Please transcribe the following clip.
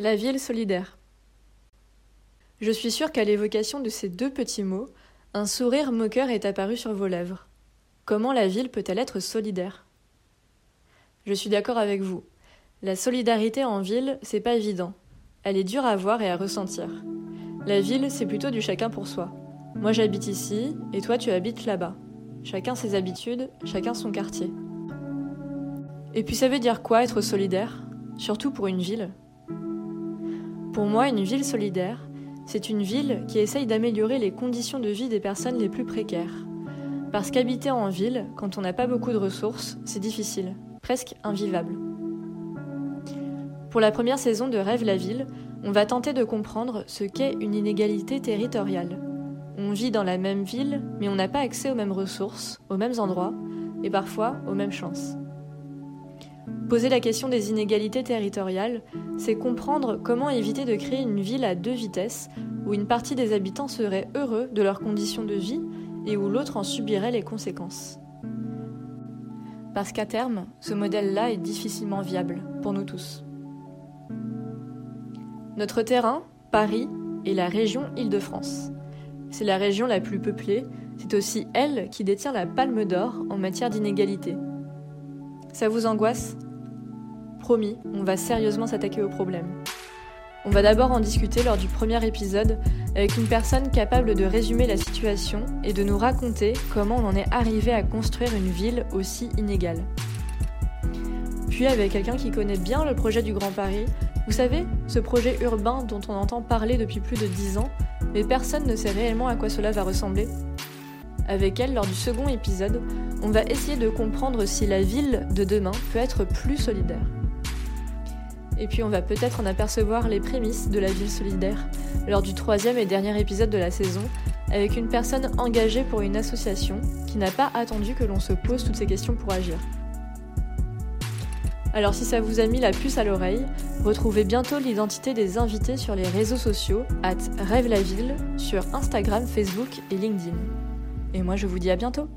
La ville solidaire. Je suis sûre qu'à l'évocation de ces deux petits mots, un sourire moqueur est apparu sur vos lèvres. Comment la ville peut-elle être solidaire? Je suis d'accord avec vous. La solidarité en ville, c'est pas évident. Elle est dure à voir et à ressentir. La ville, c'est plutôt du chacun pour soi. Moi j'habite ici, et toi tu habites là-bas. Chacun ses habitudes, chacun son quartier. Et puis ça veut dire quoi être solidaire? Surtout pour une ville? Pour moi, une ville solidaire, c'est une ville qui essaye d'améliorer les conditions de vie des personnes les plus précaires. Parce qu'habiter en ville, quand on n'a pas beaucoup de ressources, c'est difficile, presque invivable. Pour la première saison de Rêve la ville, on va tenter de comprendre ce qu'est une inégalité territoriale. On vit dans la même ville, mais on n'a pas accès aux mêmes ressources, aux mêmes endroits, et parfois aux mêmes chances. Poser la question des inégalités territoriales, c'est comprendre comment éviter de créer une ville à deux vitesses, où une partie des habitants serait heureux de leurs conditions de vie et où l'autre en subirait les conséquences. Parce qu'à terme, ce modèle-là est difficilement viable pour nous tous. Notre terrain, Paris, est la région Île-de-France. C'est la région la plus peuplée, c'est aussi elle qui détient la palme d'or en matière d'inégalité. Ça vous angoisse? Promis, on va sérieusement s'attaquer au problème. On va d'abord en discuter lors du premier épisode avec une personne capable de résumer la situation et de nous raconter comment on en est arrivé à construire une ville aussi inégale. Puis avec quelqu'un qui connaît bien le projet du Grand Paris, vous savez, ce projet urbain dont on entend parler depuis plus de 10 ans, mais personne ne sait réellement à quoi cela va ressembler. Avec elle, lors du second épisode, on va essayer de comprendre si la ville de demain peut être plus solidaire. Et puis on va peut-être en apercevoir les prémices de la ville solidaire lors du troisième et dernier épisode de la saison, avec une personne engagée pour une association qui n'a pas attendu que l'on se pose toutes ces questions pour agir. Alors si ça vous a mis la puce à l'oreille, retrouvez bientôt l'identité des invités sur les réseaux sociaux, at Rêve la Ville, sur Instagram, Facebook et LinkedIn. Et moi je vous dis à bientôt